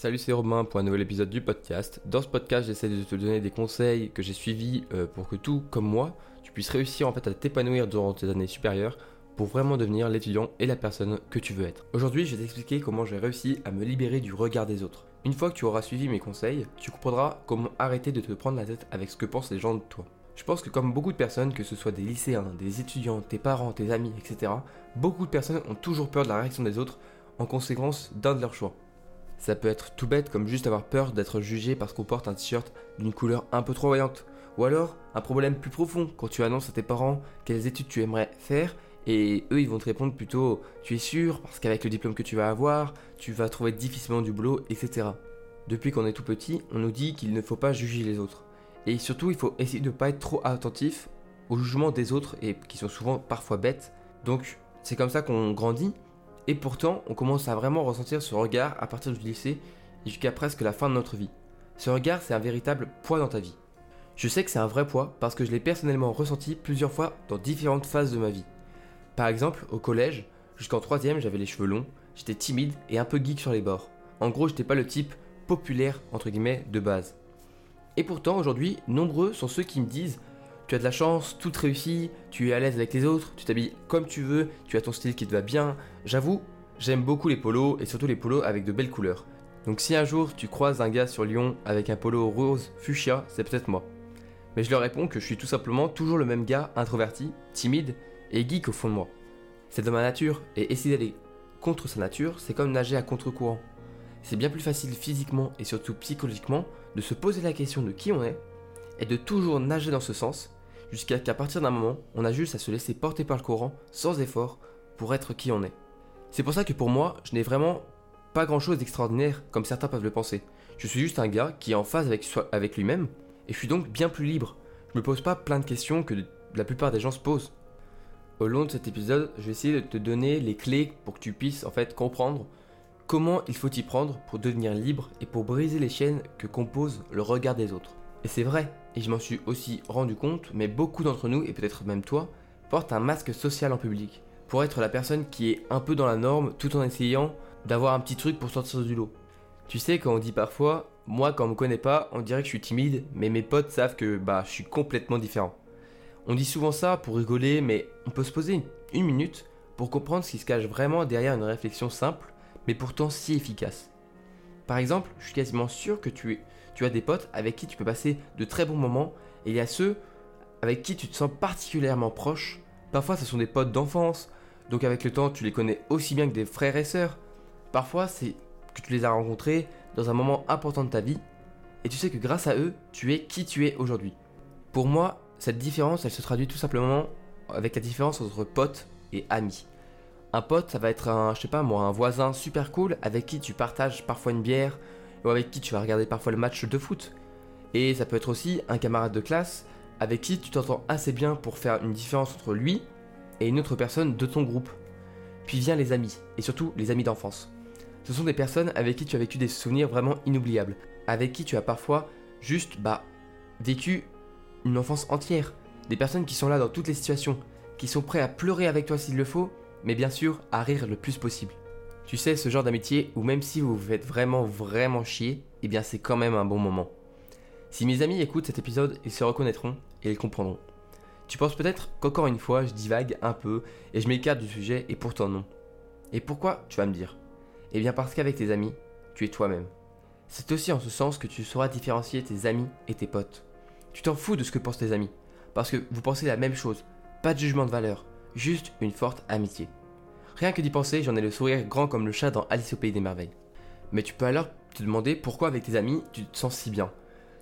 Salut, c'est Romain pour un nouvel épisode du podcast. Dans ce podcast, j'essaie de te donner des conseils que j'ai suivis euh, pour que tout, comme moi, tu puisses réussir en à t'épanouir durant tes années supérieures pour vraiment devenir l'étudiant et la personne que tu veux être. Aujourd'hui, je vais t'expliquer comment j'ai réussi à me libérer du regard des autres. Une fois que tu auras suivi mes conseils, tu comprendras comment arrêter de te prendre la tête avec ce que pensent les gens de toi. Je pense que comme beaucoup de personnes, que ce soit des lycéens, des étudiants, tes parents, tes amis, etc., beaucoup de personnes ont toujours peur de la réaction des autres en conséquence d'un de leurs choix. Ça peut être tout bête comme juste avoir peur d'être jugé parce qu'on porte un t-shirt d'une couleur un peu trop voyante. Ou alors un problème plus profond quand tu annonces à tes parents quelles études tu aimerais faire et eux ils vont te répondre plutôt tu es sûr parce qu'avec le diplôme que tu vas avoir, tu vas trouver difficilement du boulot, etc. Depuis qu'on est tout petit, on nous dit qu'il ne faut pas juger les autres. Et surtout il faut essayer de ne pas être trop attentif au jugement des autres et qui sont souvent parfois bêtes. Donc c'est comme ça qu'on grandit et pourtant, on commence à vraiment ressentir ce regard à partir du lycée et jusqu'à presque la fin de notre vie. Ce regard, c'est un véritable poids dans ta vie. Je sais que c'est un vrai poids parce que je l'ai personnellement ressenti plusieurs fois dans différentes phases de ma vie. Par exemple, au collège, jusqu'en troisième, j'avais les cheveux longs, j'étais timide et un peu geek sur les bords. En gros, j'étais pas le type populaire entre guillemets de base. Et pourtant, aujourd'hui, nombreux sont ceux qui me disent tu as de la chance, tout réussit, tu es à l'aise avec les autres, tu t'habilles comme tu veux, tu as ton style qui te va bien. J'avoue, j'aime beaucoup les polos et surtout les polos avec de belles couleurs. Donc si un jour tu croises un gars sur Lyon avec un polo rose fuchsia, c'est peut-être moi. Mais je leur réponds que je suis tout simplement toujours le même gars introverti, timide et geek au fond de moi. C'est de ma nature et essayer d'aller contre sa nature, c'est comme nager à contre-courant. C'est bien plus facile physiquement et surtout psychologiquement de se poser la question de qui on est et de toujours nager dans ce sens jusqu'à qu'à partir d'un moment, on a juste à se laisser porter par le courant, sans effort, pour être qui on est. C'est pour ça que pour moi, je n'ai vraiment pas grand chose d'extraordinaire, comme certains peuvent le penser. Je suis juste un gars qui est en phase avec, lui-même, et je suis donc bien plus libre. Je me pose pas plein de questions que la plupart des gens se posent. Au long de cet épisode, je vais essayer de te donner les clés pour que tu puisses en fait comprendre comment il faut y prendre pour devenir libre et pour briser les chaînes que compose le regard des autres. Et c'est vrai, et je m'en suis aussi rendu compte, mais beaucoup d'entre nous, et peut-être même toi, portent un masque social en public, pour être la personne qui est un peu dans la norme tout en essayant d'avoir un petit truc pour sortir du lot. Tu sais, quand on dit parfois, moi quand on me connaît pas, on dirait que je suis timide, mais mes potes savent que bah je suis complètement différent. On dit souvent ça pour rigoler, mais on peut se poser une minute pour comprendre ce qui se cache vraiment derrière une réflexion simple, mais pourtant si efficace. Par exemple, je suis quasiment sûr que tu, tu as des potes avec qui tu peux passer de très bons moments, et il y a ceux avec qui tu te sens particulièrement proche. Parfois, ce sont des potes d'enfance, donc avec le temps, tu les connais aussi bien que des frères et sœurs. Parfois, c'est que tu les as rencontrés dans un moment important de ta vie, et tu sais que grâce à eux, tu es qui tu es aujourd'hui. Pour moi, cette différence, elle se traduit tout simplement avec la différence entre potes et amis. Un pote, ça va être un, je sais pas moi, un voisin super cool avec qui tu partages parfois une bière ou avec qui tu vas regarder parfois le match de foot. Et ça peut être aussi un camarade de classe avec qui tu t'entends assez bien pour faire une différence entre lui et une autre personne de ton groupe. Puis vient les amis, et surtout les amis d'enfance. Ce sont des personnes avec qui tu as vécu des souvenirs vraiment inoubliables, avec qui tu as parfois juste, bah, vécu une enfance entière. Des personnes qui sont là dans toutes les situations, qui sont prêts à pleurer avec toi s'il le faut, mais bien sûr à rire le plus possible. Tu sais, ce genre d'amitié où même si vous vous faites vraiment vraiment chier, eh bien c'est quand même un bon moment. Si mes amis écoutent cet épisode, ils se reconnaîtront et ils comprendront. Tu penses peut-être qu'encore une fois, je divague un peu et je m'écarte du sujet et pourtant non. Et pourquoi Tu vas me dire? Eh bien parce qu'avec tes amis, tu es toi-même. C'est aussi en ce sens que tu sauras différencier tes amis et tes potes. Tu t'en fous de ce que pensent tes amis, parce que vous pensez la même chose, pas de jugement de valeur, juste une forte amitié. Rien que d'y penser, j'en ai le sourire grand comme le chat dans Alice au pays des merveilles. Mais tu peux alors te demander pourquoi avec tes amis tu te sens si bien.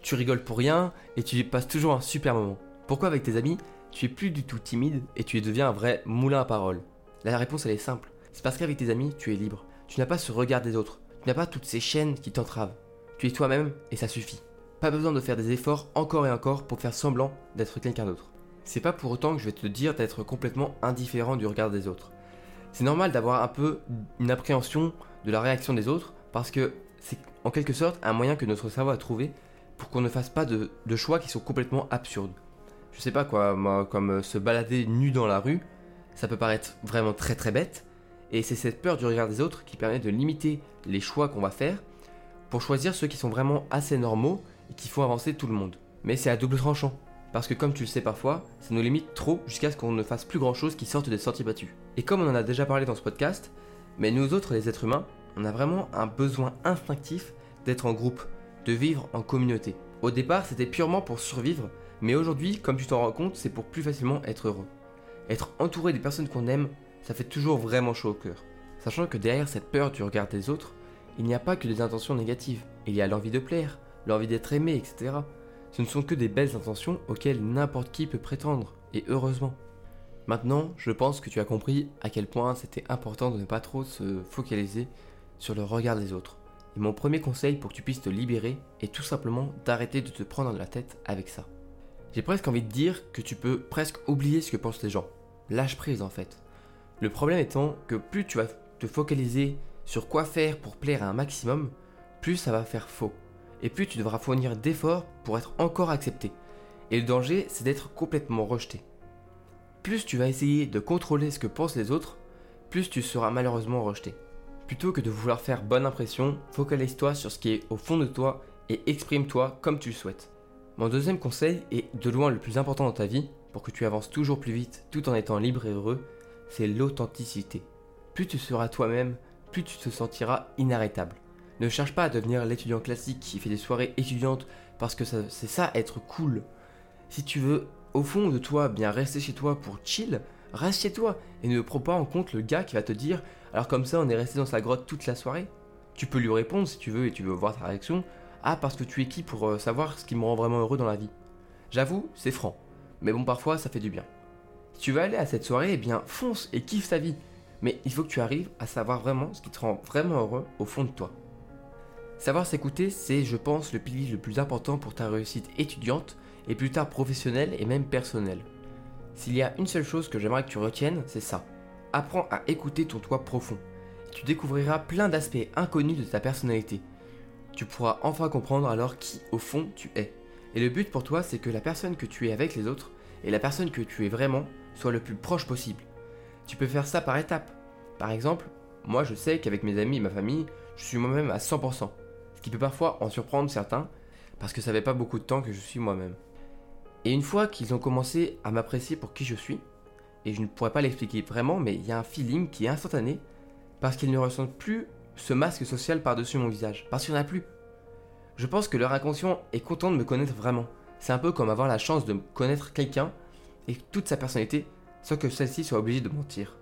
Tu rigoles pour rien et tu passes toujours un super moment. Pourquoi avec tes amis tu es plus du tout timide et tu deviens un vrai moulin à parole? La réponse elle est simple. C'est parce qu'avec tes amis tu es libre. Tu n'as pas ce regard des autres. Tu n'as pas toutes ces chaînes qui t'entravent. Tu es toi-même et ça suffit. Pas besoin de faire des efforts encore et encore pour faire semblant d'être quelqu'un d'autre. C'est pas pour autant que je vais te dire d'être complètement indifférent du regard des autres. C'est normal d'avoir un peu une appréhension de la réaction des autres parce que c'est en quelque sorte un moyen que notre cerveau a trouvé pour qu'on ne fasse pas de, choix qui sont complètement absurdes. Je sais pas quoi, moi, comme euh, se balader nu dans la rue, ça peut paraître vraiment très très bête, et c'est cette peur du regard des autres qui permet de limiter les choix qu'on va faire pour choisir ceux qui sont vraiment assez normaux et qui font avancer tout le monde. Mais c'est à double tranchant, parce que comme tu le sais parfois, ça nous limite trop jusqu'à ce qu'on ne fasse plus grand chose qui sorte des sorties battues. Et comme on en a déjà parlé dans ce podcast, mais nous autres les êtres humains, on a vraiment un besoin instinctif d'être en groupe, de vivre en communauté. Au départ, c'était purement pour survivre, mais aujourd'hui, comme tu t'en rends compte, c'est pour plus facilement être heureux. Être entouré des personnes qu'on aime, ça fait toujours vraiment chaud au cœur. Sachant que derrière cette peur du regard des autres, il n'y a pas que des intentions négatives. Il y a l'envie de plaire, l'envie d'être aimé, etc. Ce ne sont que des belles intentions auxquelles n'importe qui peut prétendre, et heureusement. Maintenant, je pense que tu as compris à quel point c'était important de ne pas trop se focaliser sur le regard des autres. Et mon premier conseil pour que tu puisses te libérer est tout simplement d'arrêter de te prendre la tête avec ça. J'ai presque envie de dire que tu peux presque oublier ce que pensent les gens. Lâche prise en fait. Le problème étant que plus tu vas te focaliser sur quoi faire pour plaire à un maximum, plus ça va faire faux. Et plus tu devras fournir d'efforts pour être encore accepté. Et le danger, c'est d'être complètement rejeté. Plus tu vas essayer de contrôler ce que pensent les autres, plus tu seras malheureusement rejeté. Plutôt que de vouloir faire bonne impression, focalise-toi sur ce qui est au fond de toi et exprime-toi comme tu le souhaites. Mon deuxième conseil, est de loin le plus important dans ta vie, pour que tu avances toujours plus vite tout en étant libre et heureux, c'est l'authenticité. Plus tu seras toi-même, plus tu te sentiras inarrêtable. Ne cherche pas à devenir l'étudiant classique qui fait des soirées étudiantes parce que c'est ça être cool. Si tu veux au fond de toi bien rester chez toi pour chill, reste chez toi et ne prends pas en compte le gars qui va te dire alors comme ça on est resté dans sa grotte toute la soirée. Tu peux lui répondre si tu veux et tu veux voir ta réaction. Ah parce que tu es qui pour euh, savoir ce qui me rend vraiment heureux dans la vie? J'avoue, c'est franc. Mais bon parfois ça fait du bien. Si tu veux aller à cette soirée, eh bien fonce et kiffe ta vie. Mais il faut que tu arrives à savoir vraiment ce qui te rend vraiment heureux au fond de toi. Savoir s'écouter, c'est, je pense, le pilier le plus important pour ta réussite étudiante et plus tard professionnelle et même personnelle. S'il y a une seule chose que j'aimerais que tu retiennes, c'est ça. Apprends à écouter ton toi profond. tu découvriras plein d'aspects inconnus de ta personnalité. Tu pourras enfin comprendre alors qui, au fond, tu es. Et le but pour toi, c'est que la personne que tu es avec les autres et la personne que tu es vraiment soit le plus proche possible. Tu peux faire ça par étapes. Par exemple, moi je sais qu'avec mes amis et ma famille, je suis moi-même à 100%, ce qui peut parfois en surprendre certains, parce que ça fait pas beaucoup de temps que je suis moi-même. Et une fois qu'ils ont commencé à m'apprécier pour qui je suis, et je ne pourrais pas l'expliquer vraiment, mais il y a un feeling qui est instantané, parce qu'ils ne ressentent plus ce masque social par-dessus mon visage, parce qu'il n'y en a plus. Je pense que leur inconscient est content de me connaître vraiment. C'est un peu comme avoir la chance de connaître quelqu'un et toute sa personnalité sans que celle-ci soit obligée de mentir.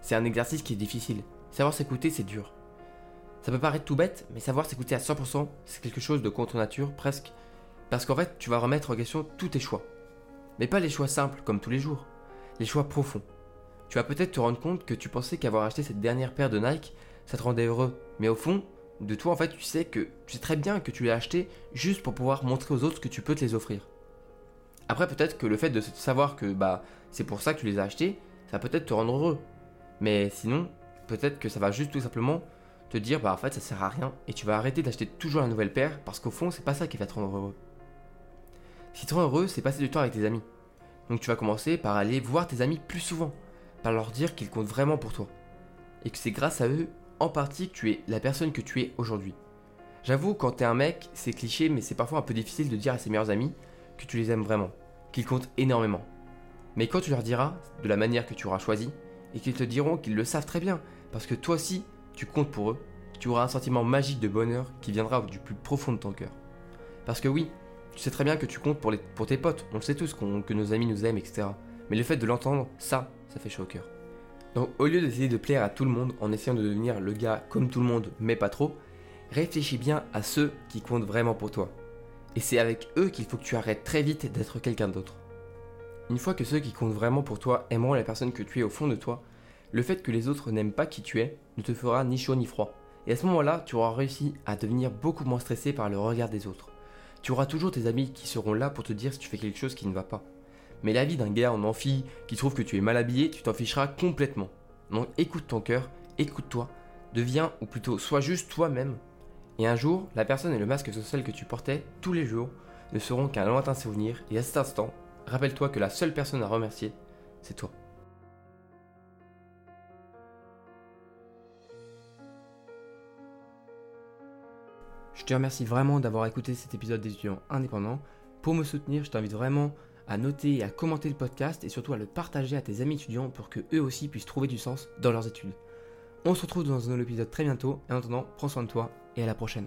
C'est un exercice qui est difficile. Savoir s'écouter, c'est dur. Ça peut paraître tout bête, mais savoir s'écouter à 100%, c'est quelque chose de contre nature, presque. Parce qu'en fait, tu vas remettre en question tous tes choix. Mais pas les choix simples, comme tous les jours. Les choix profonds. Tu vas peut-être te rendre compte que tu pensais qu'avoir acheté cette dernière paire de Nike, ça te rendait heureux. Mais au fond, de toi, en fait, tu sais que tu sais très bien que tu l'as acheté juste pour pouvoir montrer aux autres que tu peux te les offrir. Après, peut-être que le fait de savoir que bah c'est pour ça que tu les as achetés, ça va peut-être te rendre heureux. Mais sinon, peut-être que ça va juste tout simplement te dire bah en fait ça sert à rien et tu vas arrêter d'acheter toujours la nouvelle paire parce qu'au fond c'est pas ça qui va te rendre heureux. Ce qui te heureux, c'est passer du temps avec tes amis. Donc tu vas commencer par aller voir tes amis plus souvent, par leur dire qu'ils comptent vraiment pour toi. Et que c'est grâce à eux, en partie, que tu es la personne que tu es aujourd'hui. J'avoue, quand t'es un mec, c'est cliché, mais c'est parfois un peu difficile de dire à ses meilleurs amis que tu les aimes vraiment, qu'ils comptent énormément. Mais quand tu leur diras, de la manière que tu auras choisi, et qu'ils te diront qu'ils le savent très bien, parce que toi aussi, tu comptes pour eux, tu auras un sentiment magique de bonheur qui viendra du plus profond de ton cœur. Parce que oui, tu sais très bien que tu comptes pour, tes potes, on le sait tous que nos amis nous aiment, etc. Mais le fait de l'entendre, ça, ça fait chaud au cœur. Donc au lieu d'essayer de plaire à tout le monde en essayant de devenir le gars comme tout le monde, mais pas trop, réfléchis bien à ceux qui comptent vraiment pour toi. Et c'est avec eux qu'il faut que tu arrêtes très vite d'être quelqu'un d'autre. Une fois que ceux qui comptent vraiment pour toi aimeront la personne que tu es au fond de toi, le fait que les autres n'aiment pas qui tu es ne te fera ni chaud ni froid. Et à ce moment-là, tu auras réussi à devenir beaucoup moins stressé par le regard des autres. Tu auras toujours tes amis qui seront là pour te dire si tu fais quelque chose qui ne va pas. Mais la vie d'un gars en amphi qui trouve que tu es mal habillé, tu t'en ficheras complètement. Donc écoute ton cœur, écoute-toi, deviens ou plutôt sois juste toi-même. Et un jour, la personne et le masque social que tu portais tous les jours ne seront qu'un lointain souvenir et à cet instant, rappelle-toi que la seule personne à remercier, c'est toi. Je te remercie vraiment d'avoir écouté cet épisode des étudiants indépendants. Pour me soutenir, je t'invite vraiment à noter et à commenter le podcast et surtout à le partager à tes amis étudiants pour que eux aussi puissent trouver du sens dans leurs études. On se retrouve dans un nouvel épisode très bientôt et en attendant, prends soin de toi et à la prochaine.